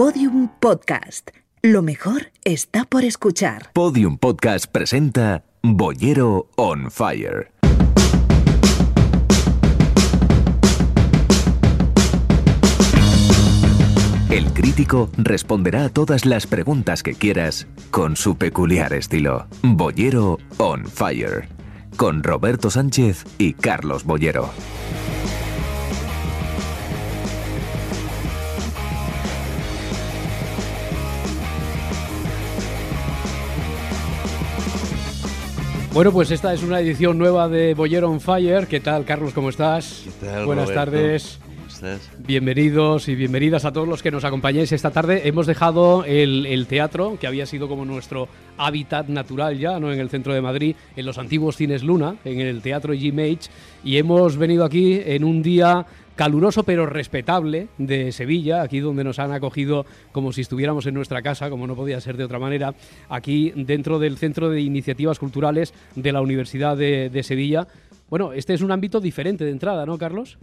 Podium Podcast. Lo mejor está por escuchar. Podium Podcast presenta Bollero on Fire. El crítico responderá a todas las preguntas que quieras con su peculiar estilo. Bollero on Fire. Con Roberto Sánchez y Carlos Bollero. Bueno, pues esta es una edición nueva de Bollero on Fire. ¿Qué tal, Carlos? ¿Cómo estás? ¿Qué tal, Buenas Roberto? tardes. ¿Cómo estás? Bienvenidos y bienvenidas a todos los que nos acompañáis esta tarde. Hemos dejado el, el teatro, que había sido como nuestro hábitat natural ya, ¿no? En el centro de Madrid, en los antiguos cines Luna, en el Teatro G-Mage, y hemos venido aquí en un día caluroso pero respetable de Sevilla, aquí donde nos han acogido como si estuviéramos en nuestra casa, como no podía ser de otra manera, aquí dentro del Centro de Iniciativas Culturales de la Universidad de, Sevilla. Bueno, este es un ámbito diferente de entrada, ¿no, Carlos?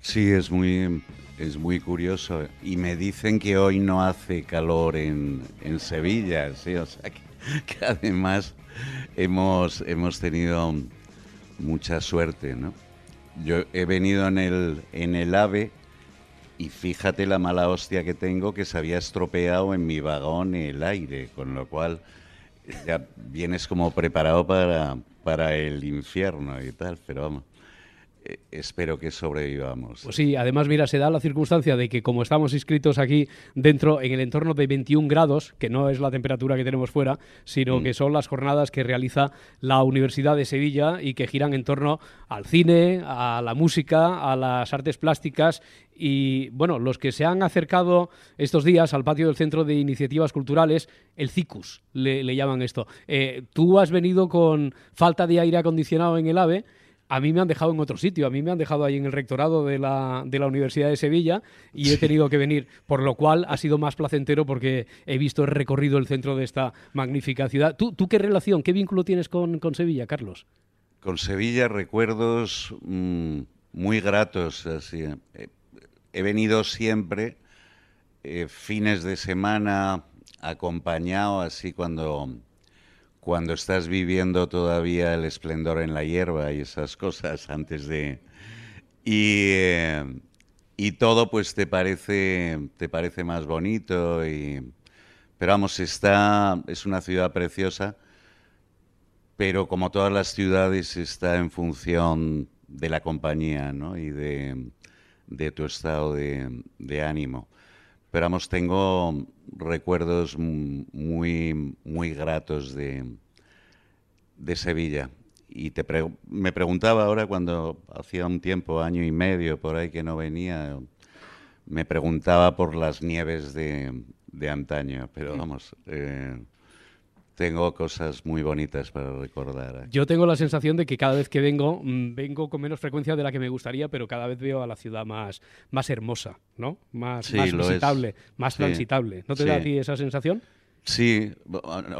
Sí, es muy, es muy curioso. Y me dicen que hoy no hace calor en, en Sevilla, sí, o sea que, que además hemos, hemos tenido mucha suerte, ¿no? Yo he venido en el, en el AVE y fíjate la mala hostia que tengo que se había estropeado en mi vagón el aire, con lo cual ya vienes como preparado para, para el infierno y tal, pero vamos, espero que sobrevivamos. Pues sí, además, mira, se da la circunstancia de que como estamos inscritos aquí dentro, en el entorno de 21 grados, que no es la temperatura que tenemos fuera, sino que son las jornadas que realiza la Universidad de Sevilla y que giran en torno al cine, a la música, a las artes plásticas y, bueno, los que se han acercado estos días al patio del Centro de Iniciativas Culturales, el CICUS, le, le llaman esto. Eh, tú has venido con falta de aire acondicionado en el AVE, a mí me han dejado en otro sitio, a mí me han dejado ahí en el rectorado de la, de la Universidad de Sevilla y he tenido que venir, por lo cual ha sido más placentero porque he visto el recorrido el centro de esta magnífica ciudad. ¿Tú, tú qué relación, qué vínculo tienes con, con Sevilla, Carlos? Con Sevilla recuerdos mm, muy gratos. Así. Eh, He venido siempre eh, fines de semana acompañado, así cuando, cuando estás viviendo todavía el esplendor en la hierba y esas cosas antes de... Y, eh, y todo pues te parece, te parece más bonito. Y, pero vamos, está, es una ciudad preciosa pero como todas las ciudades está en función de la compañía ¿no? y de, de tu estado de, de ánimo. Pero vamos, tengo recuerdos muy, muy gratos de, de Sevilla. Y te pre- me preguntaba ahora cuando hacía un tiempo, año y medio por ahí que no venía, me preguntaba por las nieves de, de antaño. Pero vamos, eh, tengo cosas muy bonitas para recordar. Yo tengo la sensación de que cada vez que vengo, mm, vengo con menos frecuencia de la que me gustaría, pero cada vez veo a la ciudad más, más hermosa, ¿no? Más, Sí, más es. visitable, más Sí. transitable. ¿No te da a ti esa sensación? Sí,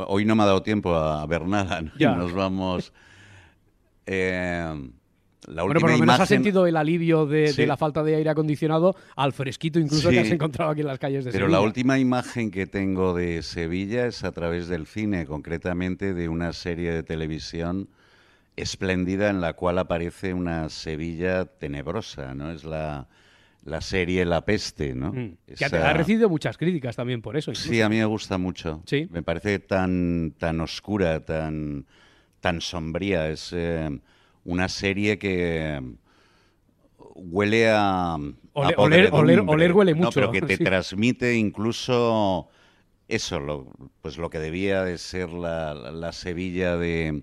hoy no me ha dado tiempo a ver nada. ¿no? Ya. Nos vamos. Eh, la Bueno, última por lo menos has sentido el alivio de, la falta de aire acondicionado al fresquito incluso Sí. que has encontrado aquí en las calles de Pero Sevilla. la última imagen que tengo de Sevilla es a través del cine, concretamente de una serie de televisión espléndida en la cual aparece una Sevilla tenebrosa, ¿no? Es la, la serie La Peste, ¿no? Mm. Que ha recibido muchas críticas también por eso. incluso. Sí, a mí me gusta mucho. Sí. Me parece tan, tan oscura, tan, tan sombría. Es eh, una serie que huele a. a Oler- oler- oler- podredumbre. oler huele No, mucho, pero que te sí. transmite incluso eso, lo, pues lo que debía de ser la, la- la Sevilla de,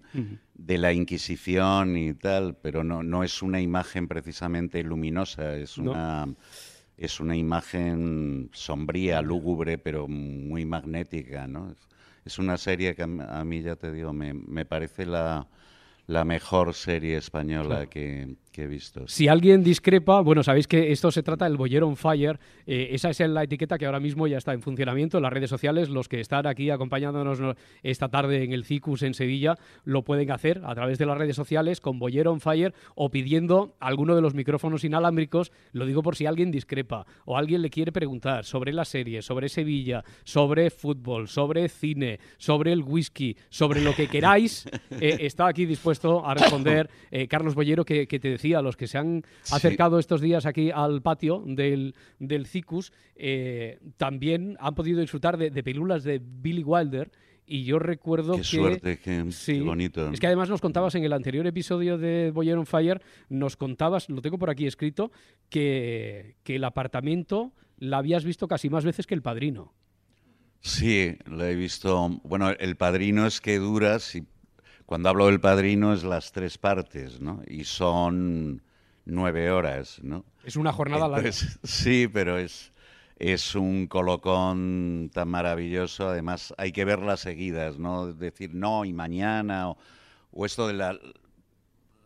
de la Inquisición y tal, pero no, no es una imagen precisamente luminosa, es No. una es una imagen sombría, lúgubre, pero muy magnética, ¿no? Es, una serie que a, a mí, ya te digo, me, me parece la, la mejor serie española que, que he visto. Si alguien discrepa, bueno, sabéis que esto se trata del Boyer on Fire. Eh, esa es la etiqueta que ahora mismo ya está en funcionamiento en las redes sociales. Los que están aquí acompañándonos esta tarde en el CICUS en Sevilla lo pueden hacer a través de las redes sociales con Boyer on Fire o pidiendo alguno de los micrófonos inalámbricos. Lo digo por si alguien discrepa o alguien le quiere preguntar sobre la serie, sobre Sevilla, sobre fútbol, sobre cine, sobre el whisky, sobre lo que queráis. Eh, está aquí dispuesto a responder eh, Carlos Boyero que, que te decía, los que se han acercado estos días aquí al patio del, del CICUS, eh, también han podido disfrutar de, de películas de Billy Wilder. Y yo recuerdo qué que. suerte, qué, qué, bonito. Es que además nos contabas en el anterior episodio de Boyer on Fire, nos contabas, lo tengo por aquí escrito, que, que el apartamento la habías visto casi más veces que el padrino. Sí, lo he visto. Bueno, el padrino es que dura, si cuando hablo del padrino es las tres partes, ¿no? Y son nueve horas, ¿no? Es una jornada Entonces, larga. Sí, pero es, es un colocón tan maravilloso. Además, hay que verlas seguidas, ¿no? Decir no y mañana, o, o esto de la,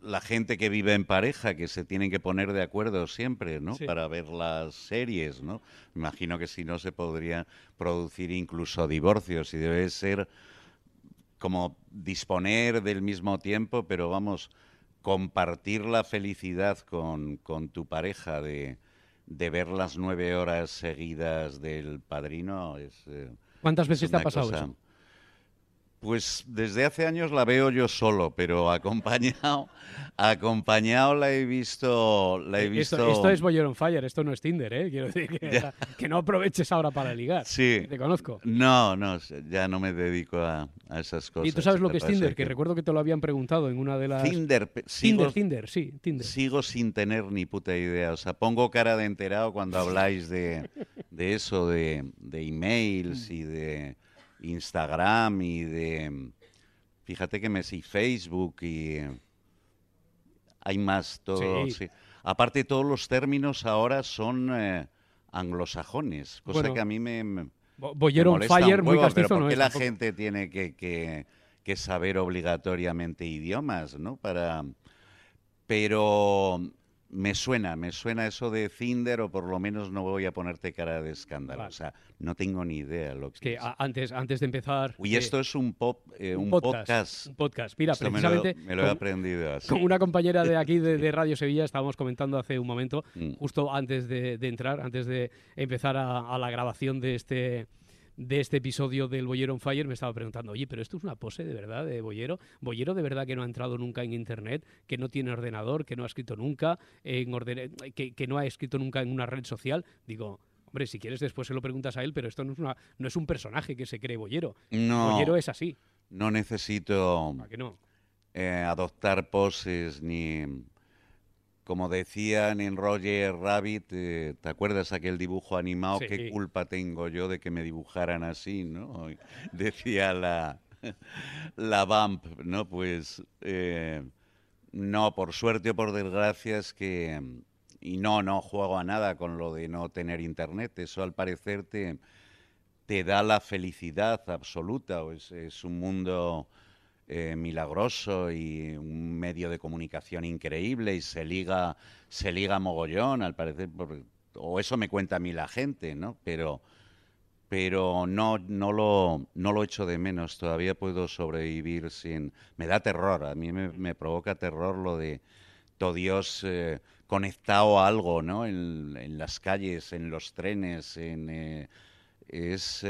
la gente que vive en pareja, que se tienen que poner de acuerdo siempre, ¿no? Sí. Para ver las series, ¿no? Imagino que si no se podría producir incluso divorcios y debe ser como disponer del mismo tiempo, pero vamos, compartir la felicidad con, con tu pareja de, de, ver las nueve horas seguidas del padrino es... Eh, ¿Cuántas veces es te ha pasado cosa... eso? Pues desde hace años la veo yo solo, pero acompañado, acompañado la he visto, la he visto. Esto, esto es Boyer on Fire, esto no es Tinder, ¿eh? Quiero decir que, que no aproveches ahora para ligar. Sí. Te conozco. No, no, ya no me dedico a, a esas cosas. ¿Y tú sabes lo que es Tinder? Que... que... recuerdo que te lo habían preguntado en una de las. Tinder, Tinder, sigo, Tinder, sí, Tinder. Sigo sin tener ni puta idea. O sea, pongo cara de enterado cuando habláis de, de eso, de, de emails y de Instagram y de fíjate que me sí Facebook y hay más todo. Sí. Sí. Aparte todos los términos ahora son eh, anglosajones, cosa Bueno, que a mí me, me Boyer on Fire, muy huevo, pero castizo ¿por no qué es. la tampoco. gente tiene que, que- que saber obligatoriamente idiomas, no? Para pero me suena, me suena eso de Cinder o por lo menos no voy a ponerte cara de escándalo. Vale. O sea, no tengo ni idea lo que, Es que a- antes, antes de empezar. Uy, eh, esto es un pop, eh, un, podcast. Un podcast. Mira, Esto me lo, precisamente. me lo he aprendido así. Con una compañera de aquí de, de Radio Sevilla estábamos comentando hace un momento, Mm. justo antes de, de entrar, antes de empezar a, a la grabación de este de este episodio del Boyero on Fire, me estaba preguntando, oye, pero esto es una pose de verdad de Boyero. Boyero de verdad que no ha entrado nunca en internet, que no tiene ordenador, que no ha escrito nunca, en orden- que, que no ha escrito nunca en una red social. Digo, hombre, si quieres después se lo preguntas a él, pero esto no es, una, no es un personaje que se cree Boyero. No, Boyero es así, no necesito ¿a que no? eh, adoptar poses ni... Como decían en Roger Rabbit, eh, ¿te acuerdas aquel dibujo animado? Sí. ¿Qué culpa tengo yo de que me dibujaran así, no? Decía la, la Vamp, ¿no? Pues eh, no, por suerte o por desgracia es que... Y no, no juego a nada con lo de no tener internet. Eso al parecer te, te da la felicidad absoluta. Es, es un mundo eh, milagroso y un medio de comunicación increíble y se liga, se liga mogollón, al parecer, o eso me cuenta a mí la gente, ¿no? Pero, pero no, no, lo, no lo echo de menos, todavía puedo sobrevivir sin... Me da terror, a mí me, me provoca terror lo de todo Dios eh, conectado a algo, ¿no? En, en las calles, en los trenes, en... eh, es...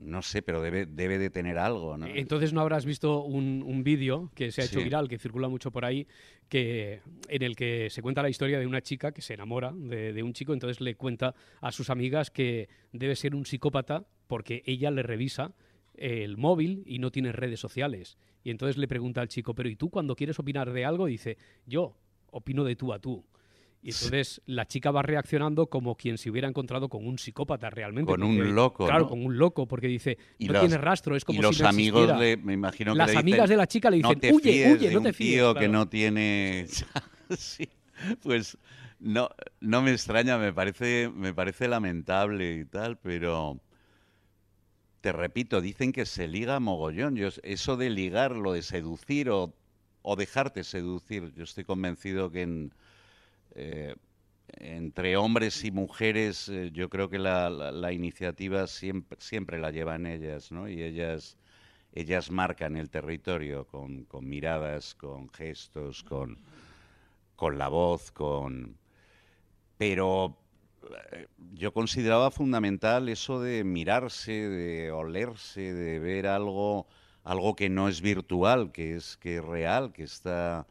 eh, no sé, pero debe, debe de tener algo, ¿no? Entonces no habrás visto un, un vídeo que se ha hecho Sí. viral, que circula mucho por ahí, que, en el que se cuenta la historia de una chica que se enamora de, de un chico, entonces le cuenta a sus amigas que debe ser un psicópata porque ella le revisa el móvil y no tiene redes sociales. Y entonces le pregunta al chico, pero ¿y tú cuando quieres opinar de algo? Dice, yo opino de tú a tú. Y entonces la chica va reaccionando como quien se hubiera encontrado con un psicópata realmente. Con un loco, Claro, ¿no? con un loco, porque dice, Y no los- tiene rastro, es como y si los no amigos, existiera". le, me imagino que Las le dicen, amigas de la chica le no dicen, te huye, fíes huye, de no te fíes. tío que no tiene... Sí, pues no, no me extraña, me parece, me parece lamentable y tal, pero te repito, dicen que se liga mogollón. Yo, eso de ligar, lo de seducir o o dejarte seducir. Yo estoy convencido que en, eh, entre hombres y mujeres eh, yo creo que la, iniciativa siempre, siempre la llevan ellas, ¿no? Y ellas, ellas marcan el territorio con, con miradas, con gestos, con, con la voz, con... Pero eh, yo consideraba fundamental eso de mirarse, de olerse, de ver algo, algo que no es virtual, que es, que es real, que está...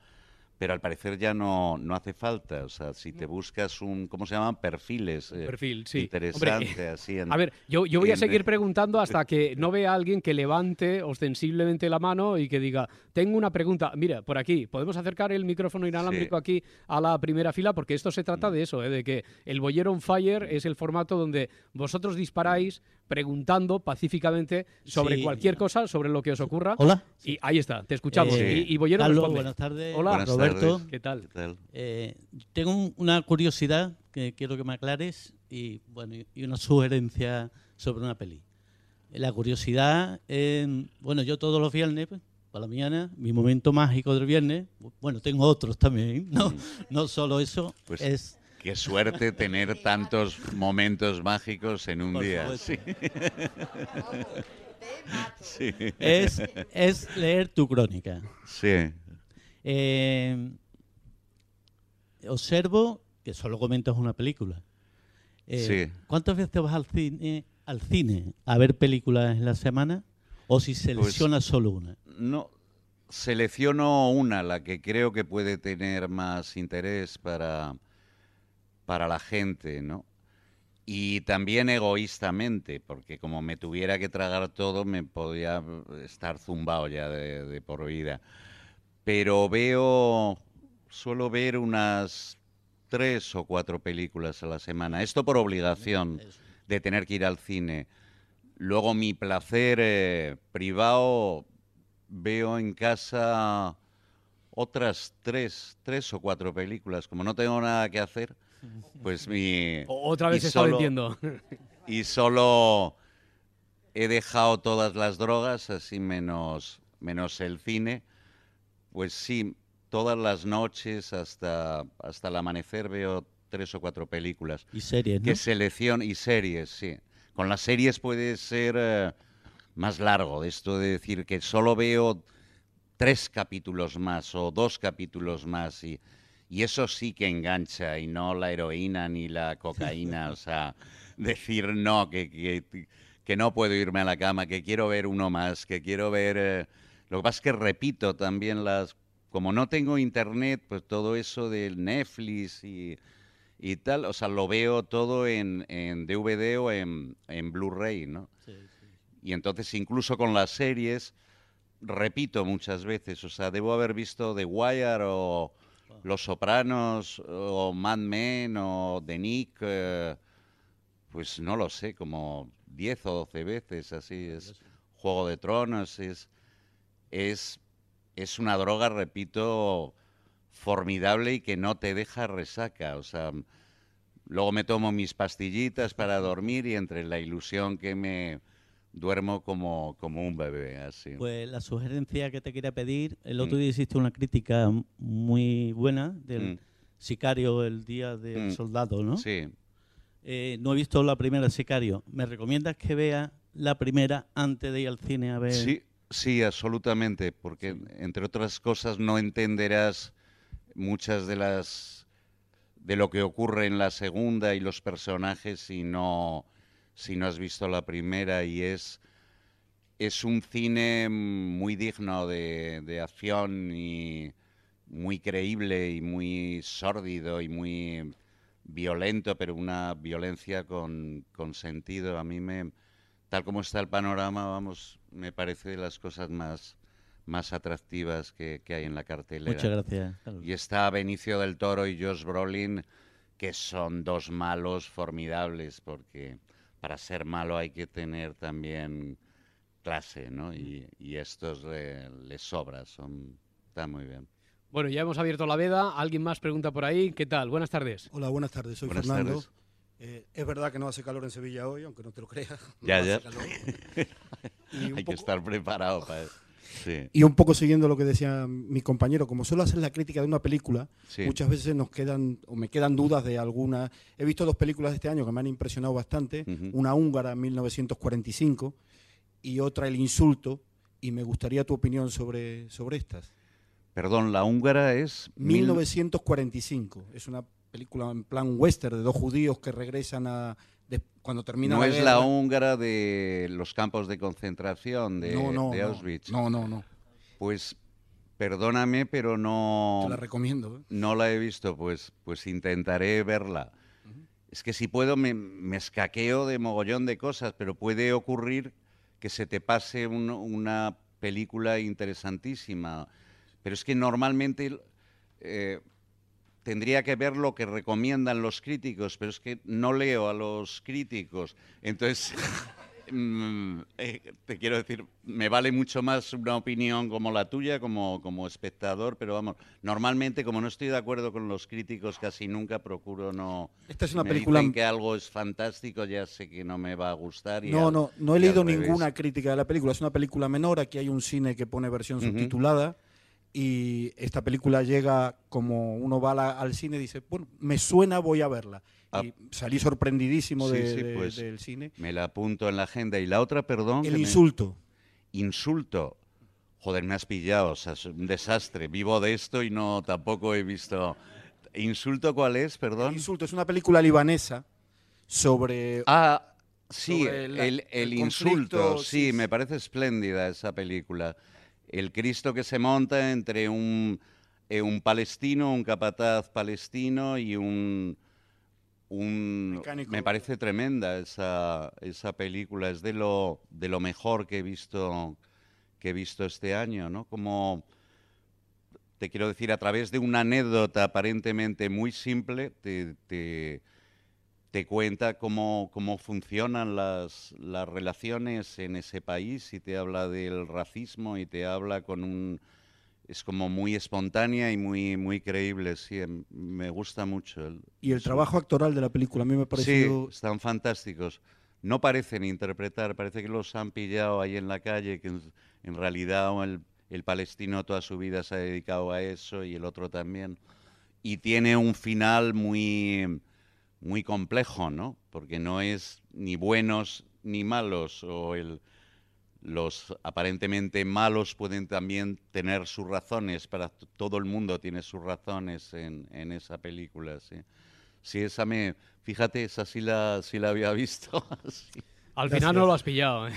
Pero al parecer ya no, no hace falta. O sea, si te buscas un, ¿cómo se llaman? Perfiles. eh, perfil, sí. Interesante, Hombre, así. en- A ver, yo, yo voy a seguir preguntando hasta que no vea a alguien que levante ostensiblemente la mano y que diga, tengo una pregunta, mira, por aquí, ¿podemos acercar el micrófono inalámbrico Sí. aquí a la primera fila? Porque esto se Mm. trata de eso, ¿eh? de que el Bollero on Fire es el formato donde vosotros disparáis preguntando pacíficamente sobre Sí. cualquier cosa, sobre lo que os ocurra. Hola. Y ahí está, te escuchamos. Eh, y, y Bollero Carlos, responde. buenas tardes. Hola. Buenas Roberto. tardes. ¿Qué tal? ¿Qué tal? Eh, tengo un- una curiosidad que quiero que me aclares y, bueno, y- una sugerencia sobre una peli. La curiosidad, eh, bueno, yo todos los viernes, pues, por la mañana, mi momento mágico del viernes, bueno, tengo otros también, no, no solo eso, Mm. Pues- es Qué suerte tener tantos momentos mágicos en un Por día. supuesto. Sí. sí. es, es leer tu crónica. Sí. Eh, observo que solo comentas una película. Eh, Sí. ¿Cuántas veces vas al cine, al cine a ver películas en la semana? ¿O si seleccionas solo una? No, selecciono una, la que creo que puede tener más interés para, para la gente, ¿no? Y también egoístamente, porque como me tuviera que tragar todo, me podía estar zumbado ya de, de por vida. Pero veo, suelo ver unas tres o cuatro películas a la semana. Esto por obligación de tener que ir al cine. Luego mi placer eh, privado veo en casa otras tres, tres o cuatro películas. Como no tengo nada que hacer, pues mi... Otra vez se está vendiendo. Y solo he dejado todas las drogas, así menos, menos el cine. Pues sí, todas las noches hasta, hasta el amanecer veo tres o cuatro películas. Y series, ¿no? Que selección y series, sí. Con las series puede ser eh, más largo, esto de decir que solo veo tres capítulos más o dos capítulos más y, y eso sí que engancha y no la heroína ni la cocaína, o sea, decir no, que, que, que no puedo irme a la cama, que quiero ver uno más, que quiero ver... eh, Lo que pasa es que repito también las... Como no tengo internet, pues todo eso del Netflix y, y tal, o sea, lo veo todo en, en DVD o en, en Blu-ray, ¿no? Sí, sí. Y entonces incluso con las series repito muchas veces, o sea, debo haber visto The Wire o Los Sopranos o Mad Men o The Nick, eh, pues no lo sé, como 10 o 12 veces, así es. Juego de Tronos es es es una droga, repito, formidable y que no te deja resaca, o sea, luego me tomo mis pastillitas para dormir y entre la ilusión que me duermo como, como un bebé, así. Pues la sugerencia que te quería pedir, el otro Mm. día hiciste una crítica muy buena del Mm. Sicario el día del Mm. soldado, ¿no? Sí, Eh, no he visto la primera Sicario. ¿Me recomiendas que vea la primera antes de ir al cine a ver? sí, sí, absolutamente, porque entre otras cosas no entenderás muchas de las de lo que ocurre en la segunda y los personajes si no si no has visto la primera y es es un cine muy digno de, de acción y muy creíble y muy sórdido y muy violento, pero una violencia con, con sentido. A mí me, tal como está el panorama, vamos, me parece de las cosas más, más atractivas que, que hay en la cartelera. Muchas gracias. Y está Benicio del Toro y Josh Brolin, que son dos malos formidables, porque para ser malo hay que tener también clase, ¿no? Y, y estos eh, les sobra, son, están muy bien. Bueno, ya hemos abierto la veda. ¿Alguien más pregunta por ahí? ¿Qué tal? Buenas tardes. Hola, buenas tardes. Soy Buenas Fernando. tardes. Eh, es verdad que no hace calor en Sevilla hoy, aunque no te lo creas. no Ya, hace ya. calor. Y un Hay que estar preparado para eso. Sí. Y un poco siguiendo lo que decía mi compañero, como solo hacer la crítica de una película, Sí. muchas veces nos quedan o me quedan dudas de alguna. He visto dos películas de este año que me han impresionado bastante, una húngara 1945 y otra El insulto y me gustaría tu opinión sobre sobre estas. Perdón, la húngara es... mil- 1945 es una película en plan western de dos judíos que regresan a de- cuando termina No la es la húngara de los campos de concentración de, no, no, de no. Auschwitz. No, no, no. Pues perdóname, pero no, Te la recomiendo. ¿eh? no la he visto, pues, pues intentaré verla. Es que si puedo me, me escaqueo de mogollón de cosas, pero puede ocurrir que se te pase un- una película interesantísima. Pero es que normalmente eh, tendría que ver lo que recomiendan los críticos, pero es que no leo a los críticos. Entonces, mm, eh, te quiero decir, me vale mucho más una opinión como la tuya, como, como espectador, pero vamos, normalmente como no estoy de acuerdo con los críticos, casi nunca procuro no... Esta es una me película- dicen que algo es fantástico, ya sé que no me va a gustar. Y No, al- no, no he leído ninguna crítica de la película. Es una película menor. Aquí hay un cine que pone versión subtitulada. Y esta película llega como uno va la- al cine y dice, bueno, me suena, voy a verla. Ah. Y salí sorprendidísimo Sí, de- sí, de- pues, del cine. Me la apunto en la agenda. Y la otra, perdón. El que me- insulto. Insulto. Joder, me has pillado, o sea, es un desastre. Vivo de esto y no tampoco he visto. ¿Insulto cuál es, El perdón? insulto es una película libanesa sobre... Ah, sí, sobre la- el, el el insulto. Sí, sí, me parece espléndida esa película. El Cristo que se monta entre un, eh, un palestino, un capataz palestino y un... un Mecánico. me parece tremenda esa, esa película. Es de lo, de lo mejor que he visto que he visto este año, ¿no? Como te quiero decir, a través de una anécdota aparentemente muy simple, te, te- te cuenta cómo, cómo funcionan las, las relaciones en ese país y te habla del racismo y te habla con un... Es como muy espontánea y muy, muy creíble, sí, em- me gusta mucho. el- Y el trabajo actoral de la película a mí me ha Sí, están fantásticos. No parecen interpretar, parece que los han pillado ahí en la calle, que en, en realidad el, el palestino toda su vida se ha dedicado a eso y el otro también. Y tiene un final muy, muy complejo, ¿no? Porque no es ni buenos ni malos, o el, los aparentemente malos pueden también tener sus razones, para todo el mundo tiene sus razones en, en esa película, sí. Sí, esa me, fíjate, esa sí la, sí la había visto. sí. Al Gracias. final no lo has pillado, ¿eh?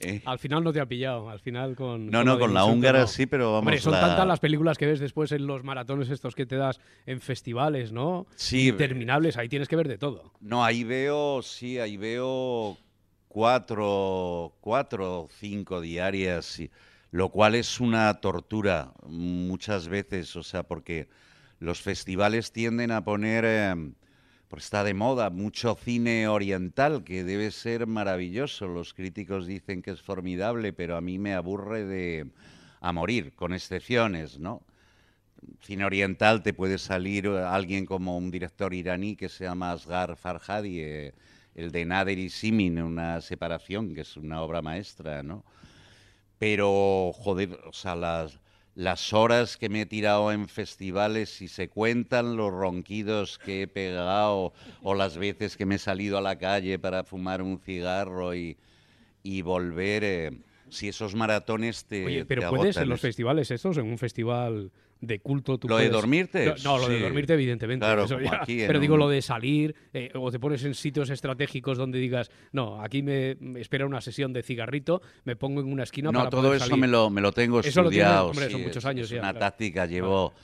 Eh, Al final no te ha pillado. Al final con. No, con no, con la húngara no. sí, pero vamos, Hombre, son la- tantas las películas que ves después en los maratones estos que te das en festivales, ¿no? Sí, Interminables, ahí tienes que ver de todo. No, ahí veo, sí, ahí veo cuatro, cuatro o cinco diarias, sí, lo cual es una tortura muchas veces, o sea, porque los festivales tienden a poner, eh, pues está de moda, mucho cine oriental, que debe ser maravilloso. Los críticos dicen que es formidable, pero a mí me aburre de a morir, con excepciones, ¿no? cine oriental te puede salir eh, alguien como un director iraní que se llama Asghar Farhadi, eh, el de Nader y Simin, una separación, que es una obra maestra, ¿no? Pero, joder, o sea, las, las horas que me he tirado en festivales, si se cuentan los ronquidos que he pegado o las veces que me he salido a la calle para fumar un cigarro y, y volver, eh, si esos maratones te Oye, pero te puedes agotan, en los es- festivales estos, en un festival de culto, tú ¿Lo de dormirte? No, no, lo de dormirte, evidentemente. Claro, eso como ya. aquí en Pero digo lo de salir, eh, o te pones en sitios estratégicos donde digas, no, aquí me, me espera una sesión de cigarrito, me pongo en una esquina No, para todo poder eso salir. me lo, me lo tengo Eso lo tienes, estudiado. hombre, sí, son muchos años es ya, una claro. táctica, llevo,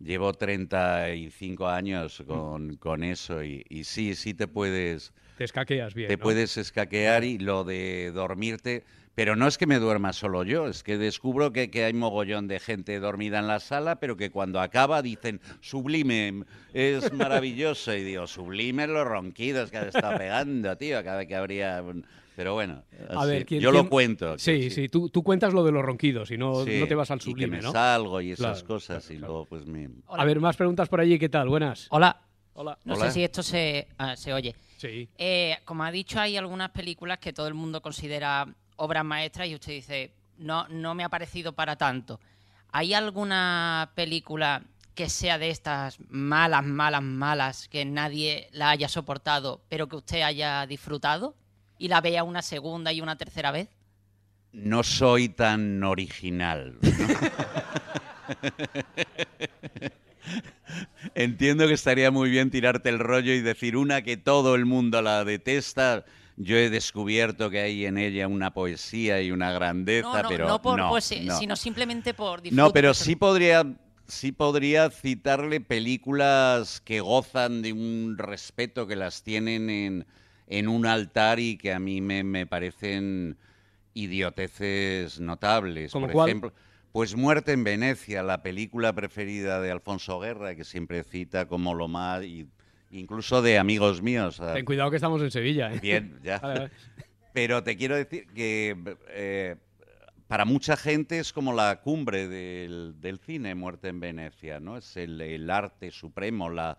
llevo 35 años con, con eso y, y sí, sí te puedes, Te escaqueas bien. te puedes escaquear y lo de dormirte, pero no es que me duerma solo yo, es que descubro que, que hay mogollón de gente dormida en la sala, pero que cuando acaba dicen, sublime, es maravilloso, y digo, sublime los ronquidos que ha estado pegando, tío, cada vez que habría... un-". Pero bueno, A ver, ¿quién- yo quién- lo cuento. Sí, que sí, tú, tú cuentas lo de los ronquidos y no, Sí, no te vas al y que sublime, me ¿no? salgo y esas Claro, cosas claro, y claro. luego pues me... A ver, más preguntas por allí, ¿qué tal? Buenas. Hola. Hola. No Hola. sé si esto se, ah, se oye. Sí. Eh, como ha dicho, hay algunas películas que todo el mundo considera obras maestras y usted dice, no, no me ha parecido para tanto. ¿Hay alguna película que sea de estas malas, malas, malas, que nadie la haya soportado, pero que usted haya disfrutado y la vea una segunda y una tercera vez? No soy tan original. Entiendo que estaría muy bien tirarte el rollo y decir una que todo el mundo la detesta. Yo he descubierto que hay en ella una poesía y una grandeza, No, no, pero no por no, poesía, no. sino simplemente por No, pero sí podría, sí podría citarle películas que gozan de un respeto, que las tienen en, en un altar y que a mí me, me parecen idioteces notables. ¿Como Por cuál? ejemplo, pues Muerte en Venecia, la película preferida de Alfonso Guerra, que siempre cita como lo más, y incluso de amigos míos. Ten cuidado que estamos en Sevilla. ¿eh? Bien, ya. Vale, vale. Pero te quiero decir que eh, para mucha gente es como la cumbre del, del cine, Muerte en Venecia, ¿no? Es el, el arte supremo, la,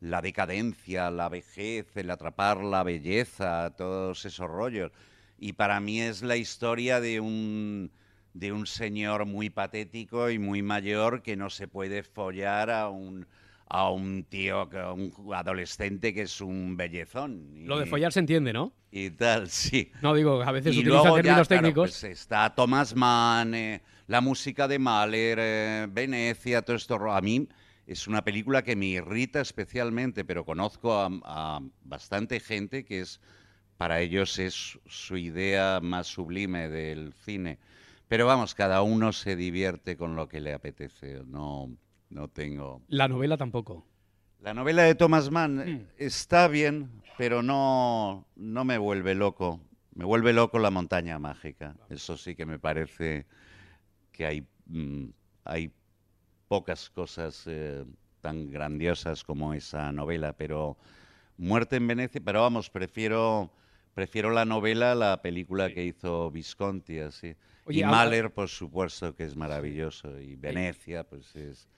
la decadencia, la vejez, el atrapar la belleza, todos esos rollos. Y para mí es la historia de un, de un señor muy patético y muy mayor que no se puede follar a un, a un tío, a un adolescente que es un bellezón. Lo de Y- follar se entiende, ¿no? y tal, sí. No, digo, a veces y utiliza luego términos ya, claro, técnicos. pues está Thomas Mann, eh, la música de Mahler, eh, Venecia, todo esto. A mí es una película que me irrita especialmente, pero conozco a, a bastante gente que es, para ellos es su idea más sublime del cine. Pero vamos, cada uno se divierte con lo que le apetece. No, no tengo. La novela tampoco. La novela de Thomas Mann Mm. eh, está bien, pero no, no me vuelve loco. Me vuelve loco la montaña mágica. Eso sí que me parece que hay, mm, hay pocas cosas eh, tan grandiosas como esa novela, pero Muerte en Venecia, pero vamos, prefiero, prefiero la novela a la película que hizo Visconti, así. Oye, y ahora- Mahler, por supuesto, que es maravilloso. Y Venecia, pues es...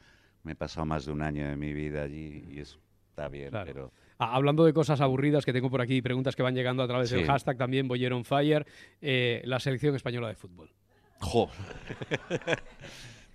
Me he pasado más de un año de mi vida allí y es- está bien, Claro. pero... Ah, Hablando de cosas aburridas que tengo por aquí, preguntas que van llegando a través del hashtag también, Boyer on Fire, eh, la selección española de fútbol. ¡Jo!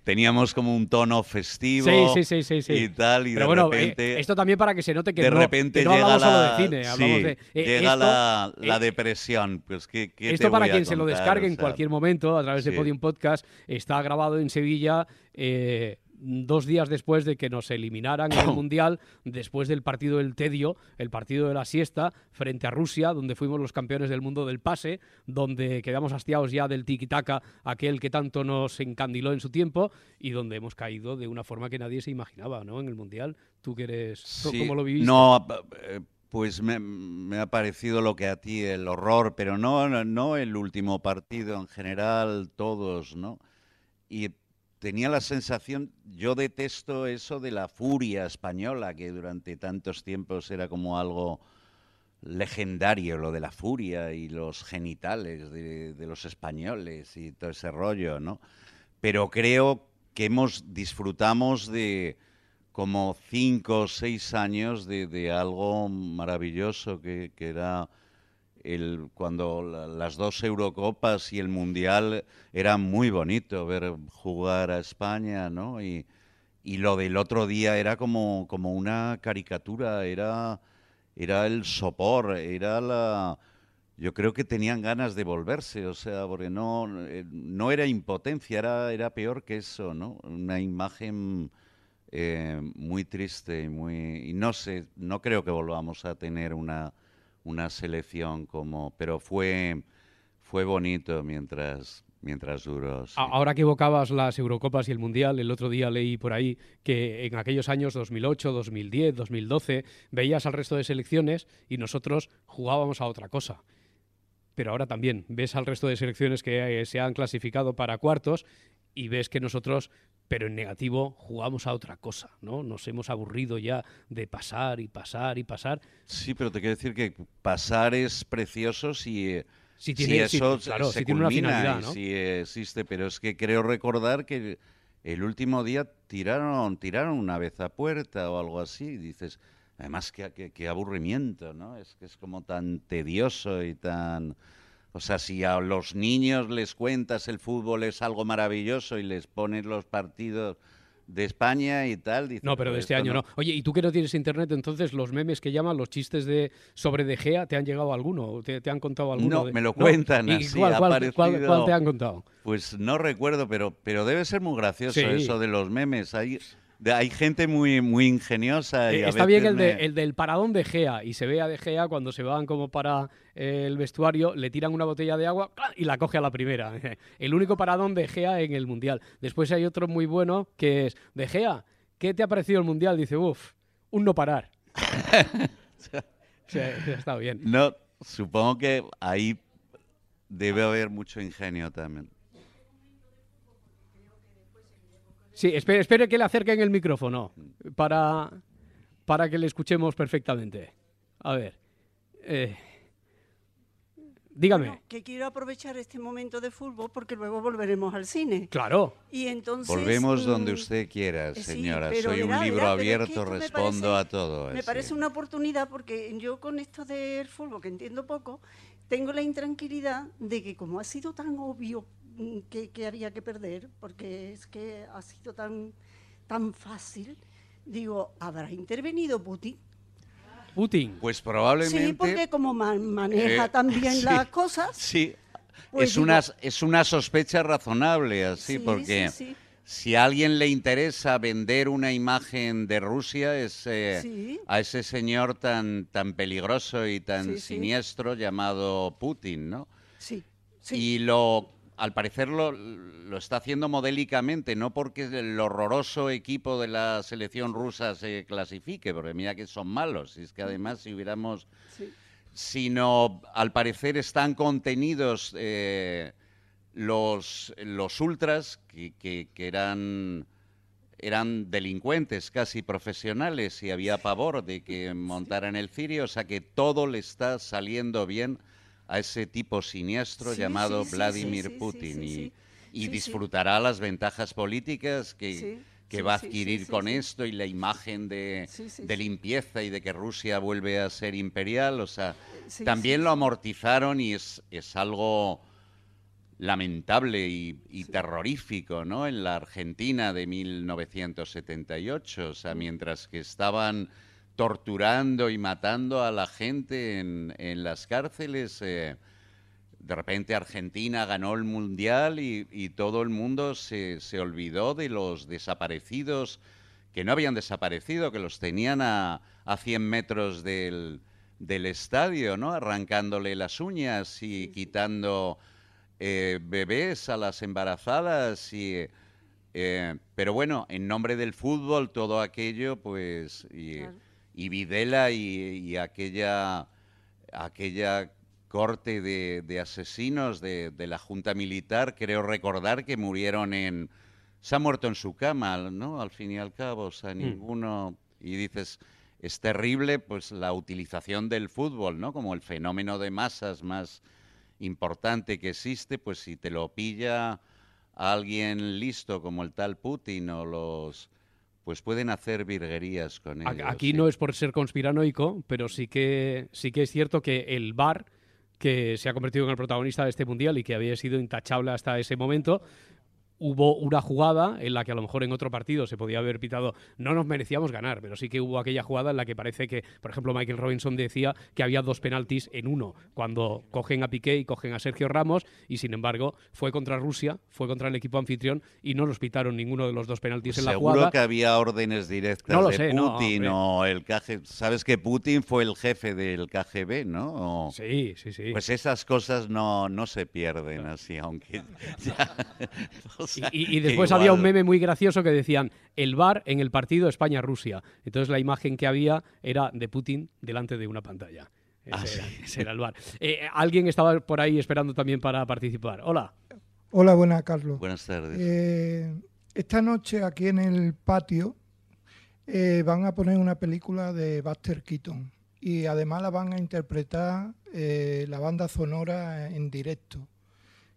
Teníamos como un tono festivo Sí, sí, sí, sí, sí. y tal, y Pero de bueno, eh, repente... esto también para que se note que de no, repente que no llega la, de cine, de... eh, llega esto, la, la eh, depresión. Pues, ¿qué, qué te Esto para voy a quien se lo descargue O en cualquier momento a través de. Podium Podcast, está grabado en Sevilla eh, dos días después de que nos eliminaran en el Mundial, después del partido del tedio, el partido de la siesta, frente a Rusia, donde fuimos los campeones del mundo del pase, donde quedamos hastiados ya del tiki-taka, aquel que tanto nos encandiló en su tiempo, y donde hemos caído de una forma que nadie se imaginaba, ¿no? En el Mundial. ¿Tú que eres... Sí, ¿Cómo lo viviste? No, eh, pues me, me ha parecido lo que a ti, el horror, pero no, no, no el último partido, en general todos, ¿no? Y tenía la sensación, yo detesto eso de la furia española, que durante tantos tiempos era como algo legendario, lo de la furia y los genitales de, los españoles y todo ese rollo, ¿no? Pero creo que hemos disfrutamos de como cinco o seis años de, de algo maravilloso que, que era el, cuando la- las dos Eurocopas y el Mundial era muy bonito ver jugar a España, ¿no? Y, y lo del otro día era como, como una caricatura, era, era el sopor, era la... Yo creo que tenían ganas de volverse, o sea, porque no, eh, era impotencia, era, era peor que eso, ¿no? Una imagen eh, muy triste y muy... Y no sé, no creo que volvamos a tener una, una selección como... Pero fue, fue bonito mientras, mientras duró. Ahora que evocabas las Eurocopas y el Mundial, el otro día leí por ahí que en aquellos años 2008, 2010, 2012, veías al resto de selecciones y nosotros jugábamos a otra cosa. Pero ahora también ves al resto de selecciones que eh, se han clasificado para cuartos y ves que nosotros, pero en negativo, jugamos a otra cosa, ¿no? Nos hemos aburrido ya de pasar y pasar y pasar. Sí, pero te quiero decir que pasar es precioso si, eh, Si si tiene, si- eso claro, se si tiene una culmina finalidad, ¿no? si existe, pero es que creo recordar que el último día tiraron, tiraron una vez a puerta o algo así, y dices, además qué, qué- qué aburrimiento, ¿no? Es que es como tan tedioso y tan O sea, si a los niños les cuentas el fútbol es algo maravilloso y les pones los partidos de España y tal. No, pero de "Pues este año no. Oye, ¿y tú que no tienes internet, entonces los memes que llaman, los chistes de sobre De Gea, ¿te han llegado alguno? ¿Te, te han contado alguno? No, de- me lo cuentan ¿Y así, cuál, cuál- cuál- parecido- cuál te han contado? Pues no recuerdo, pero, pero debe ser muy gracioso Sí. eso de los memes. Hay, hay gente muy, muy ingeniosa. Y Eh, está bien el, de- el del paradón de Gea y se ve a De Gea cuando se van como para el vestuario, le tiran una botella de agua y la coge a la primera. El único paradón de Gea en el Mundial. Después hay otro muy bueno que es De Gea, ¿qué te ha parecido el Mundial? Dice, uff, un no parar. Sí, está bien. No, supongo que ahí debe haber mucho ingenio también. Sí, espere, espere que le acerquen el micrófono para, para que le escuchemos perfectamente. A ver. eh, dígame. Bueno, que quiero aprovechar este momento de fútbol porque luego volveremos al cine. Claro. Y entonces Volvemos mm, donde usted quiera, eh, sí, señora. Soy un libro verá, pero es que abierto, respondo parece- a todo. Me así. parece una oportunidad porque yo con esto del fútbol, que entiendo poco, tengo la intranquilidad de que como ha sido tan obvio que, que había que perder, porque es que ha sido tan, tan fácil, digo, ¿habrá intervenido Putin? Putin. Pues probablemente. Sí, porque como ma- maneja eh, también sí. las cosas. Sí, Pues es, una, es una sospecha razonable, así, Sí, porque sí, sí. si a alguien le interesa vender una imagen de Rusia es eh, Sí. a ese señor tan, tan peligroso y tan Sí, sí. siniestro llamado Putin, ¿no? Sí, sí. Y lo, al parecer lo, lo está haciendo modélicamente, no porque el horroroso equipo de la selección rusa se clasifique, porque mira que son malos, y es que además si hubiéramos sí. sino al parecer están contenidos eh, los, los ultras, que, que- que eran, eran delincuentes casi profesionales y había pavor de que montaran el cirio, o sea que todo le está saliendo bien a ese tipo siniestro Sí, llamado sí, Vladimir sí, Putin y, y disfrutará las ventajas políticas que, que va a adquirir con esto y la imagen de, de limpieza y de que Rusia vuelve a ser imperial, o sea, también lo amortizaron y es, es algo lamentable y, y terrorífico, ¿no? En la Argentina de 1978, o sea, mientras que estaban torturando y matando a la gente en, en las cárceles, eh, de repente Argentina ganó el mundial y, y todo el mundo se, se olvidó de los desaparecidos que no habían desaparecido, que los tenían a, a 100 metros del, del estadio, ¿no? Arrancándole las uñas y quitando eh, bebés a las embarazadas y... eh, pero bueno, en nombre del fútbol, todo aquello, pues... Y, Claro. Y Videla y, y aquella, aquella corte de, de asesinos de, de la Junta Militar, creo recordar que murieron en... Se ha muerto en su cama, ¿no? Al fin y al cabo, o sea, ninguno... Y dices, es terrible pues la utilización del fútbol, ¿no? Como el fenómeno de masas más importante que existe, pues si te lo pilla alguien listo como el tal Putin o los pues pueden hacer virguerías con ellos. Aquí sí. no es por ser conspiranoico, pero sí que, sí que es cierto que el VAR, que se ha convertido en el protagonista de este mundial y que había sido intachable hasta ese momento, hubo una jugada en la que a lo mejor en otro partido se podía haber pitado, no nos merecíamos ganar, pero sí que hubo aquella jugada en la que parece que, por ejemplo, Michael Robinson decía que había dos penaltis en uno, cuando cogen a Piqué y cogen a Sergio Ramos, y sin embargo fue contra Rusia, fue contra el equipo anfitrión y no nos pitaron ninguno de los dos penaltis en la Seguro jugada. que había órdenes directas No lo de sé, no, Putin hombre. o el KGB. Sabes que Putin fue el jefe del KGB, ¿no? O- Sí, sí, sí. Pues esas cosas no, no se pierden así, aunque ya- sea, Y, después había un meme muy gracioso que decían el bar en el partido España-Rusia. Entonces la imagen que había era de Putin delante de una pantalla. Ese, Ah, era, ese era el bar. Eh, alguien estaba por ahí esperando también para participar. Hola. Hola, buenas, Carlos. Buenas tardes. Eh, esta noche aquí en el patio eh, van a poner una película de Buster Keaton y además la van a interpretar eh, la banda sonora en directo.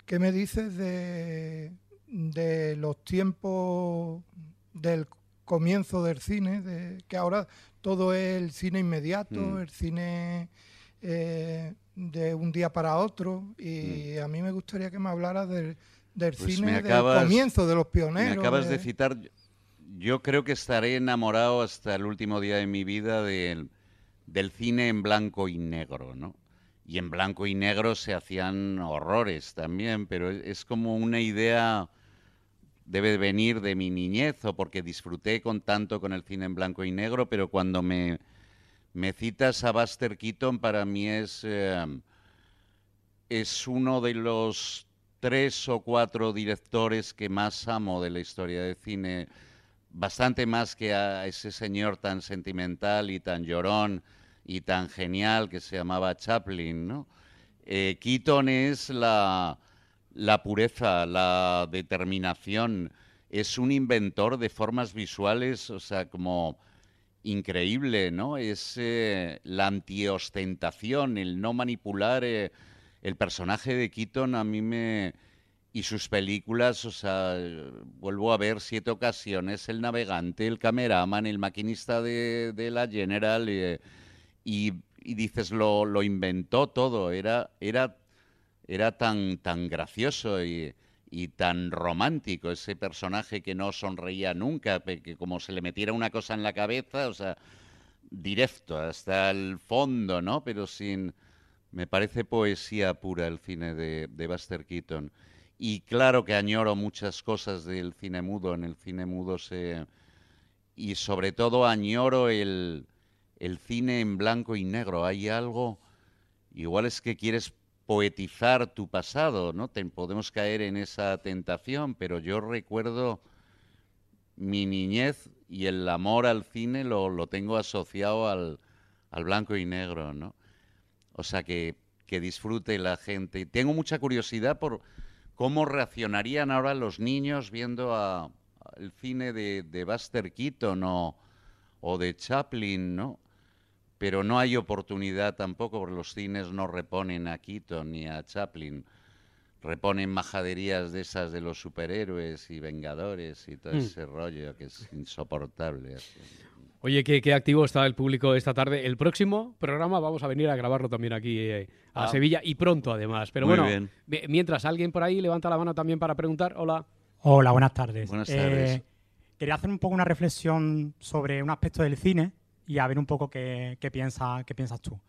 ¿Qué me dices de, de los tiempos del comienzo del cine? De, que ahora todo es el cine inmediato, Mm. el cine eh, de un día para otro y a mí me gustaría que me hablaras del, del Mm. Pues cine del comienzo de los pioneros. Me acabas de eh, citar. Yo creo que estaré enamorado hasta el último día de mi vida del, del cine en blanco y negro, ¿no? Y en blanco y negro se hacían horrores también, pero es, como una idea debe venir de mi niñez o porque disfruté con tanto con el cine en blanco y negro, pero cuando me, me citas a Buster Keaton para mí es eh, es uno de los tres o cuatro directores que más amo de la historia del cine, bastante más que a ese señor tan sentimental y tan llorón y tan genial que se llamaba Chaplin, ¿no? Eh, Keaton es la, la pureza, la determinación, es un inventor de formas visuales, o sea, como increíble, ¿no? Es eh, la antiostentación, el no manipular. eh, el personaje de Keaton a mí me... Y sus películas, o sea, vuelvo a ver siete ocasiones, El Navegante, El Cameraman, El Maquinista de, de la General, eh, y, dices, lo, inventó todo, era, era, era tan, tan gracioso y, tan romántico ese personaje que no sonreía nunca, que como se le metiera una cosa en la cabeza, o sea, directo hasta el fondo, ¿no? Pero sin... Me parece poesía pura el cine de, de Buster Keaton. Y claro que añoro muchas cosas del cine mudo. En el cine mudo se... Y sobre todo añoro el, el cine en blanco y negro. Hay algo... Igual es que quieres poetizar tu pasado, ¿no? Te- podemos caer en esa tentación, pero yo recuerdo mi niñez y el amor al cine lo, lo tengo asociado al, al blanco y negro, ¿no? O sea, que, que disfrute la gente. Tengo mucha curiosidad por cómo reaccionarían ahora los niños viendo el cine de, de Buster Keaton o, o de Chaplin, ¿no? Pero no hay oportunidad tampoco, porque los cines no reponen a Keaton ni a Chaplin. Reponen majaderías de esas de los superhéroes y vengadores y todo Mm. ese rollo que es insoportable. Oye, qué, qué activo está el público esta tarde. El próximo programa vamos a venir a grabarlo también aquí eh, a Ah. Sevilla y pronto además. Pero Muy bueno, bien. mi- mientras alguien por ahí levanta la mano también para preguntar, hola. Hola, buenas tardes. Buenas Eh, tardes. quería hacer un poco una reflexión sobre un aspecto del cine y a ver un poco qué, qué, piensa, qué piensas tú.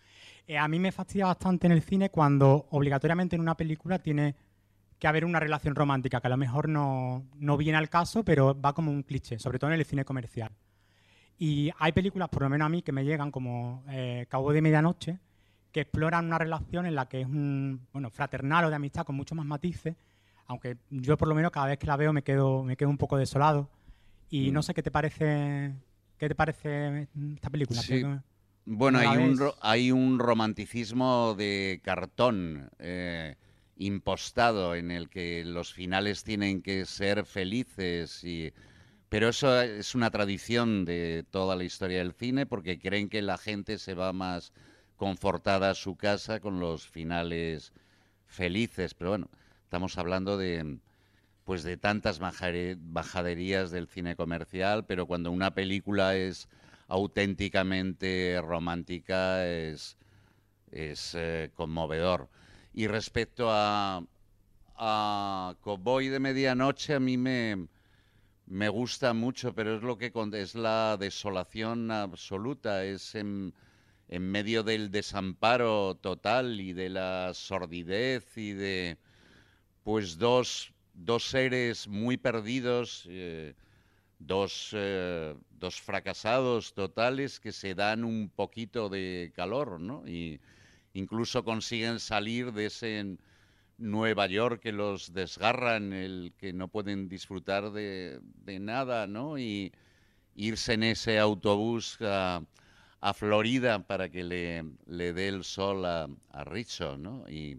Eh, a mí me fastidia bastante en el cine cuando obligatoriamente en una película tiene que haber una relación romántica, que a lo mejor no, no viene al caso, pero va como un cliché, sobre todo en el cine comercial. Y hay películas, por lo menos a mí, que me llegan como eh, Cabo de Medianoche, que exploran una relación en la que es un, bueno, fraternal o de amistad con muchos más matices, aunque yo por lo menos cada vez que la veo me quedo, me quedo un poco desolado. Y Mm. no sé qué te parece, qué te parece esta película. Sí. ¿Qué- Bueno, ¿Cómo hay un, hay un romanticismo de cartón eh, impostado en el que los finales tienen que ser felices y pero eso es una tradición de toda la historia del cine porque creen que la gente se va más confortada a su casa con los finales felices, pero bueno, estamos hablando de pues de tantas majaderías del cine comercial, pero cuando una película es auténticamente romántica es, es eh, conmovedor. Y respecto a, a Cowboy de Medianoche, a mí me, me gusta mucho, pero es lo que es la desolación absoluta, es en, en medio del desamparo total y de la sordidez y de pues dos, dos seres muy perdidos, eh, dos, eh, dos fracasados totales que se dan un poquito de calor, ¿no? Y incluso consiguen salir de ese Nueva York que los desgarran, el que no pueden disfrutar de, de nada, ¿no? Y irse en ese autobús a, a Florida para que le, le dé el sol a, a Richo, ¿no? Y,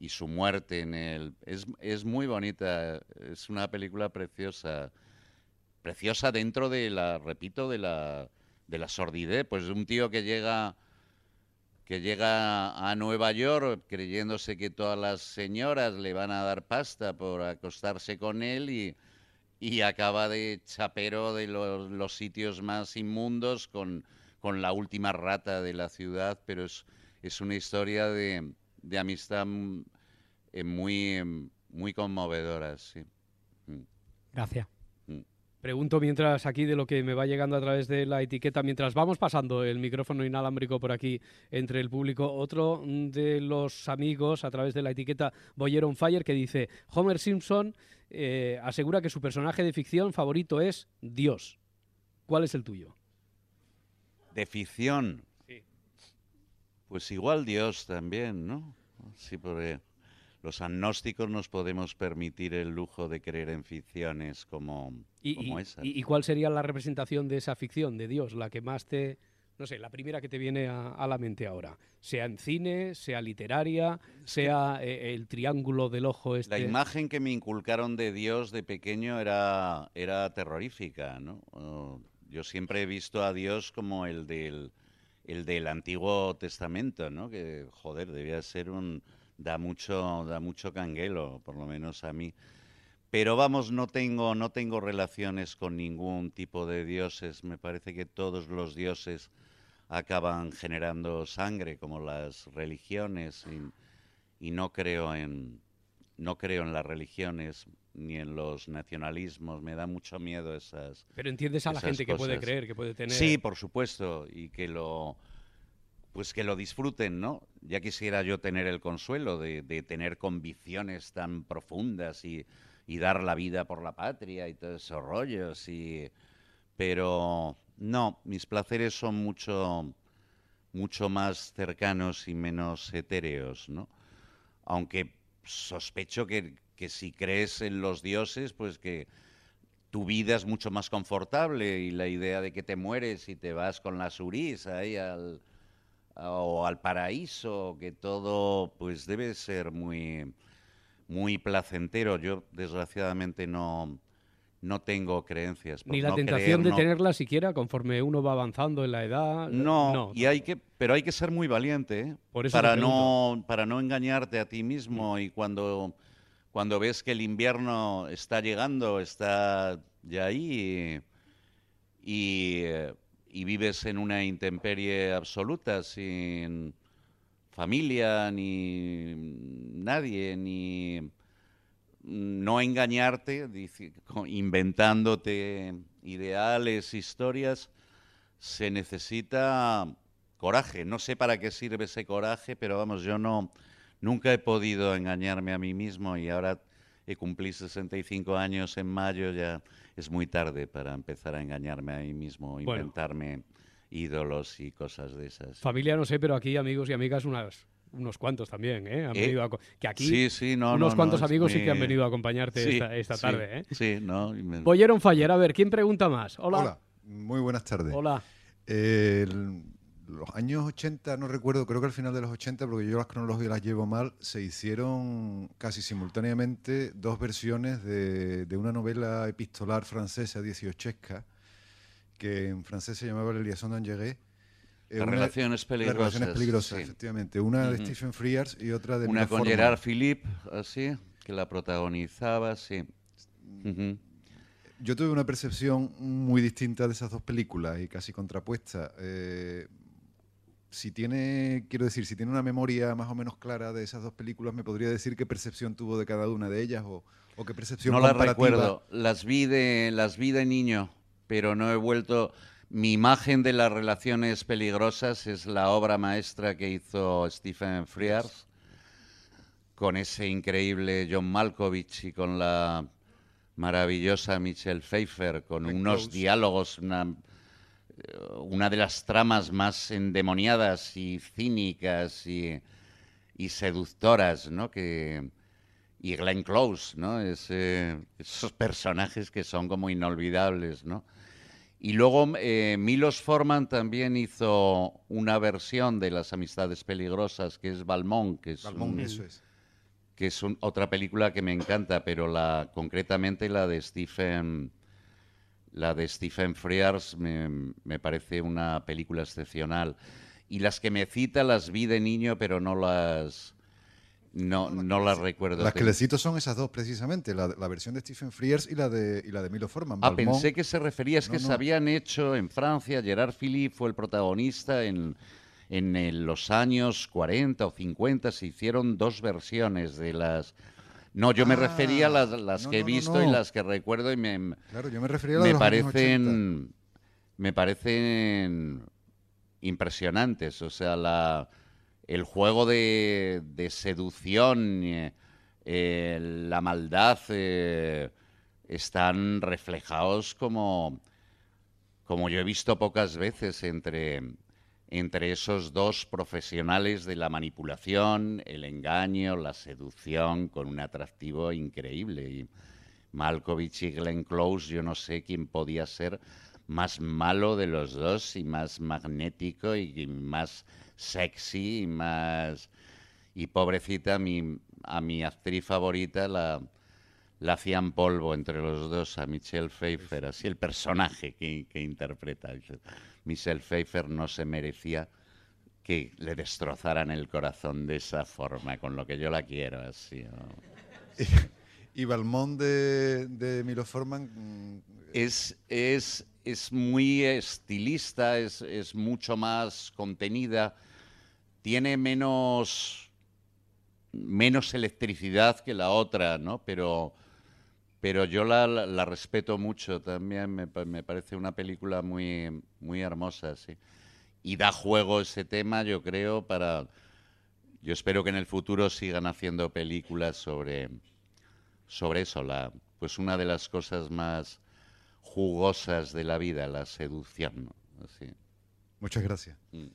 y su muerte en el... Es, es muy bonita, es una película preciosa, preciosa dentro de la, repito, de la, de la sordidez, pues un tío que llega que llega a Nueva York creyéndose que todas las señoras le van a dar pasta por acostarse con él y, y acaba de chapero de los, los sitios más inmundos con, con la última rata de la ciudad, pero es, es una historia de, de amistad mm, eh, muy, em, muy conmovedora, sí. Mm. Gracias. Mm. Pregunto mientras aquí de lo que me va llegando a través de la etiqueta, mientras vamos pasando el micrófono inalámbrico por aquí entre el público, otro de los amigos a través de la etiqueta Boyer on Fire que dice, Homer Simpson eh, asegura que su personaje de ficción favorito es Dios. ¿Cuál es el tuyo? De ficción. Pues igual Dios también, ¿no? Sí, porque los agnósticos nos podemos permitir el lujo de creer en ficciones como, ¿Y, como y- esa. y- cuál sería la representación de esa ficción de Dios? La que más te... No sé, la primera que te viene a, a la mente ahora. Sea en cine, sea literaria, sea eh, el triángulo del ojo este... La imagen que me inculcaron de Dios de pequeño era, era terrorífica, ¿no? Yo siempre he visto a Dios como el del, el del Antiguo Testamento, ¿no? Que, joder, debía ser un... Da mucho, da mucho canguelo, por lo menos a mí. Pero vamos, no tengo, no tengo relaciones con ningún tipo de dioses. Me parece que todos los dioses acaban generando sangre, como las religiones, y, y no creo en no creo en las religiones ni en los nacionalismos. Me da mucho miedo esas. Pero entiendes a la gente que puede creer, que puede tener... Sí, por supuesto, y que lo pues que lo disfruten, ¿no? Ya quisiera yo tener el consuelo de, de tener convicciones tan profundas y, y dar la vida por la patria y todos esos rollos, y, pero no, mis placeres son mucho, mucho más cercanos y menos etéreos, ¿no? Aunque sospecho que, que si crees en los dioses, pues que tu vida es mucho más confortable y la idea de que te mueres y te vas con las urís ahí al, o al paraíso, que todo pues debe ser muy, muy placentero. Yo desgraciadamente no, no tengo creencias. por Ni la no tentación creer, de no- tenerla siquiera conforme uno va avanzando en la edad. no, y hay que, pero hay que ser muy valiente, ¿eh? Por eso para no, para no engañarte a ti mismo y cuando, cuando ves que el invierno está llegando, está ya ahí y, vives en una intemperie absoluta, sin familia ni nadie, ni no engañarte, inventándote ideales, historias, se necesita coraje. No sé para qué sirve ese coraje, pero vamos, yo no nunca he podido engañarme a mí mismo y ahora he cumplido 65 años en mayo, ya es muy tarde para empezar a engañarme a mí mismo, Bueno. inventarme ídolos y cosas de esas. Familia no sé, pero aquí amigos y amigas unas, unos cuantos también, ¿eh? Han ¿Eh? venido a co- que aquí Sí, sí, no, unos no, cuantos no, amigos sí que han venido a acompañarte Sí, esta, esta sí, tarde, ¿eh? Sí, no. me- Boyer on Fire, a ver, ¿quién pregunta más? Hola. Hola, muy buenas tardes. Hola. Eh, el- los años 80, no recuerdo, creo que al final de los 80, porque yo las cronologías las llevo mal, se hicieron casi simultáneamente dos versiones de, de una novela epistolar francesa dieciochesca, que en francés se llamaba La liaison dangereux. Eh, Las una- relaciones Las relaciones peligrosas, peligrosas, sí. efectivamente. Una de. Stephen Frears y otra de Una con. Gerard Philippe, así, que la protagonizaba, sí. Yo tuve una percepción muy distinta de esas dos películas y casi contrapuesta. Eh, si tiene, quiero decir, si tiene una memoria más o menos clara de esas dos películas, ¿me podría decir qué percepción tuvo de cada una de ellas o, o qué percepción No las recuerdo, las vi, de, las vi de niño, pero no he vuelto... Mi imagen de las relaciones peligrosas es la obra maestra que hizo Stephen Frears con ese increíble John Malkovich y con la maravillosa Michelle Pfeiffer, con unos Close. diálogos, una, una de las tramas más endemoniadas y cínicas y, y seductoras, ¿no? Que, y Glenn Close, ¿no? Ese- esos personajes que son como inolvidables, ¿no? Y luego eh, Milos Forman también hizo una versión de Las Amistades Peligrosas, que es Balmont, que es, Balmont, un- eso es. que es un- otra película que me encanta, pero la concretamente la de Stephen la de Stephen Frears me, me parece una película excepcional. Y las que me cita las vi de niño, pero no las no, no las recuerdo. Las que le cito son esas dos precisamente, la, la versión de Stephen Frears y la de, y la de Milo Forman. Ah, Balmont. pensé que se refería, es que No, se habían hecho en Francia, Gerard Philippe fue el protagonista en, en el- los años 40 o 50 se hicieron dos versiones de las... No, yo me Ah, refería a las, las no, que he no, no, y las que recuerdo y me, Claro, yo me refería a la me de los años 80. parecen me parecen impresionantes o sea la el juego de, de seducción eh, eh, la maldad eh, están reflejados como como yo he visto pocas veces entre entre esos dos profesionales de la manipulación, el engaño, la seducción, con un atractivo increíble. Y Malkovich y Glenn Close, yo no sé quién podía ser más malo de los dos y más magnético y, más sexy y más... Y pobrecita, a mi, a mi actriz favorita la, la hacían polvo entre los dos, a Michelle Pfeiffer, así el personaje que, que interpreta. Michelle Pfeiffer no se merecía que le destrozaran el corazón de esa forma, con lo que yo la quiero, así. ¿no? Y Balmón de, de Milo Forman. mm, Es, es, es muy estilista, es, es mucho más contenida, tiene menos, menos electricidad que la otra, ¿no? Pero, pero yo la, la- la respeto mucho también, me, pa- me parece una película muy, muy hermosa, sí. Y da juego ese tema, yo creo, para... Yo espero que en el futuro sigan haciendo películas sobre, sobre eso, la, pues una de las cosas más jugosas de la vida, la seducción. ¿no? Así. Muchas gracias. Mm.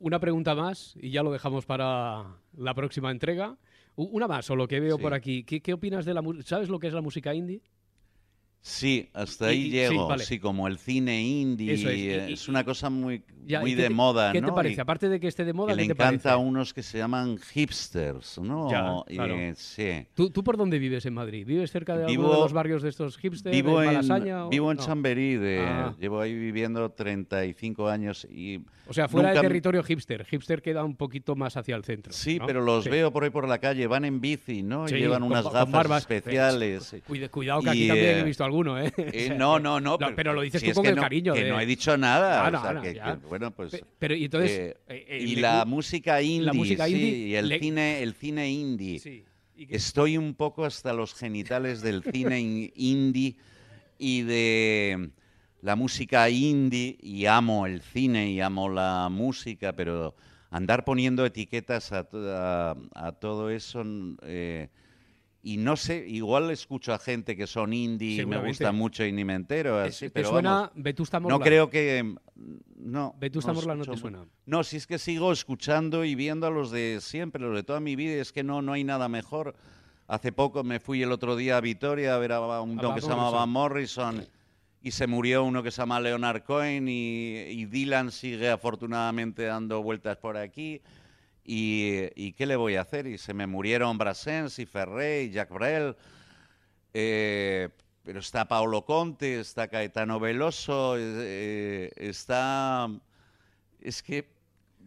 Una pregunta más y ya lo dejamos para la próxima entrega. Una más, o lo que veo Sí. por aquí. ¿Qué, qué opinas de la música? ¿Sabes lo que es la música indie? Sí, hasta Y- ahí y- sí, llego. vale. Sí, como el cine indie. Eso es, eh, y- Es, y- una cosa muy, Ya, muy ¿y qué de te- moda, ¿Qué ¿no? te parece? Y Aparte de que esté de moda, que ¿qué le te parece? encanta a unos que se llaman hipsters, ¿no? Ya, Y, claro. sí. ¿Tú, tú por dónde vives en Madrid? ¿Vives cerca de alguno Vivo- de los barrios de estos hipsters? Vivo en Malasaña? o- vivo en no? Chamberí, de- Ah. llevo ahí viviendo 35 años y... O sea, fuera nunca de territorio hipster. Hipster queda un poquito más hacia el centro. Sí, ¿no? pero los Sí. veo por ahí por la calle, van en bici, ¿no? Sí, y llevan con unas gafas especiales. Cuida- cuidado que aquí Y, también eh, he visto alguno, ¿eh? eh, no, no, no, pero- pero lo dices si tú es con el no- cariño. que de- no he dicho nada, Ah, o no, sea, no, que- ya. que, bueno, pues... Pe- Pero y entonces... eh, y le- la música indie, música sí, y el le- cine, el cine indie. Sí, y Estoy un poco hasta los genitales del cine in- indie y de la música indie y amo el cine y amo la música, pero andar poniendo etiquetas a, a- a todo eso eh, y no sé, igual escucho a gente que son indie y me gusta mucho y ni me entero, así, ¿Te pero suena Vetusta no Morla? creo que no. Vetusta Morla no te suena. no, si es que sigo escuchando y viendo a los de siempre, los de toda mi vida, es que no, no hay nada mejor. Hace poco me fui el otro día a Vitoria a ver a un don que se llamaba Morrison y se murió uno que se llama Leonard Cohen y, y Dylan sigue afortunadamente dando vueltas por aquí. Y, y qué le voy a hacer? Y se me murieron Brassens y Ferré y Jacques Brel. Eh, pero está Paolo Conte, está Caetano Veloso, eh, está... Es que...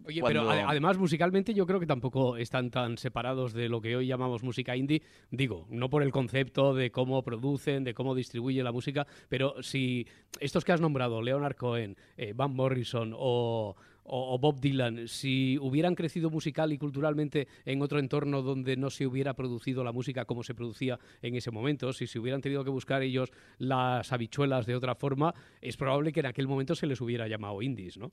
Oye, cuando- pero ade- además musicalmente yo creo que tampoco están tan separados de lo que hoy llamamos música indie. Digo, no por el concepto de cómo producen, de cómo distribuye la música, pero si estos que has nombrado, Leonard Cohen, eh, Van Morrison o, o- Bob Dylan, si hubieran crecido musical y culturalmente en otro entorno donde no se hubiera producido la música como se producía en ese momento, si se hubieran tenido que buscar ellos las habichuelas de otra forma, es probable que en aquel momento se les hubiera llamado indies, ¿no?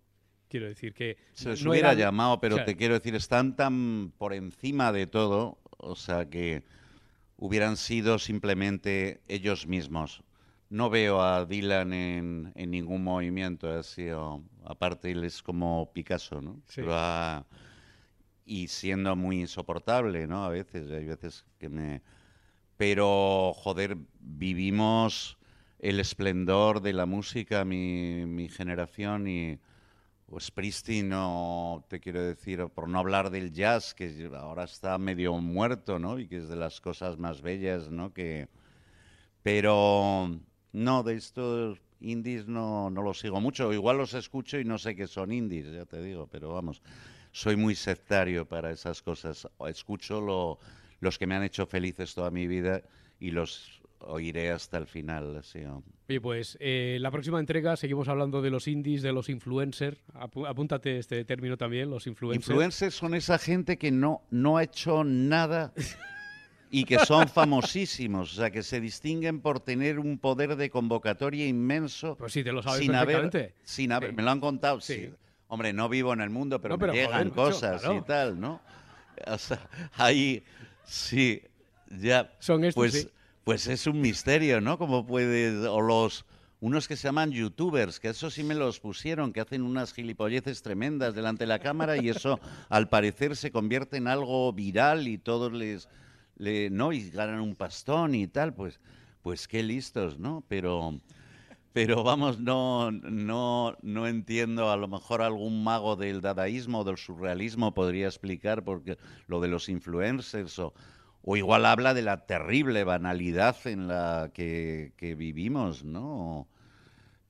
Quiero decir que Se les no hubiera eran- llamado, pero o sea, te quiero decir, están tan por encima de todo, o sea que hubieran sido simplemente ellos mismos. No veo a Dylan en, en ningún movimiento así, o- aparte él es como Picasso, ¿no? Sí. Pero ha- y siendo muy insoportable, ¿no? A veces, hay veces que me... Pero, joder, vivimos el esplendor de la música, mi, mi generación, y o Springsteen, o te quiero decir, por no hablar del jazz, que ahora está medio muerto, ¿no? Y que es de las cosas más bellas, ¿no? Que... Pero, no, de estos indies no, no los sigo mucho. Igual los escucho y no sé qué son indies, ya te digo, pero vamos, soy muy sectario para esas cosas. Escucho lo, los que me han hecho felices toda mi vida y los oiré hasta el final. así. Oye, pues eh, la próxima entrega seguimos hablando de los indies, de los influencers. Apu- apúntate este término también, los influencers. Influencers son esa gente que no, no ha hecho nada y que son famosísimos, o sea, que se distinguen por tener un poder de convocatoria inmenso. Pues sí, te lo sabes sin haber, sin haber, Sí. me lo han contado, sí. Sí. Hombre, no vivo en el mundo, pero, No, pero me llegan joder, cosas claro. y tal, ¿no? O sea, ahí sí, ya. Son estos, pues, sí. pues es un misterio, ¿no? Como puede, o los unos que se llaman youtubers, que eso sí me los pusieron, que hacen unas gilipolleces tremendas delante de la cámara y eso al parecer se convierte en algo viral y todos les, le, ¿no? Y ganan un pastón y tal, pues, pues qué listos, ¿no? Pero, pero vamos, no, no, no entiendo, a lo mejor algún mago del dadaísmo o del surrealismo podría explicar porque lo de los influencers o, o igual habla de la terrible banalidad en la que, que vivimos, ¿no?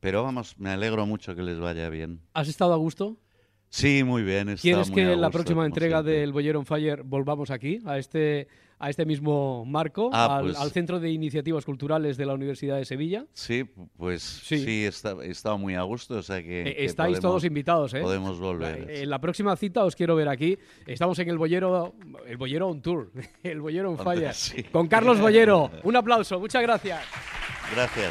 Pero vamos, me alegro mucho que les vaya bien. ¿Has estado a gusto? Sí, muy bien. he ¿Quieres muy que en la próxima entrega del Bollero on Fire volvamos aquí, a este, a este mismo marco, Ah, al, pues- al Centro de Iniciativas Culturales de la Universidad de Sevilla? Sí, pues Sí. sí, he estado muy a gusto, o sea que... Eh, que Estáis podemos- todos invitados, ¿eh? Podemos volver. En la próxima cita os quiero ver aquí. Estamos en el Bollero, el Bollero on Tour, el Bollero on Fire, Sí. con Carlos Bollero. Un aplauso, muchas gracias. Gracias.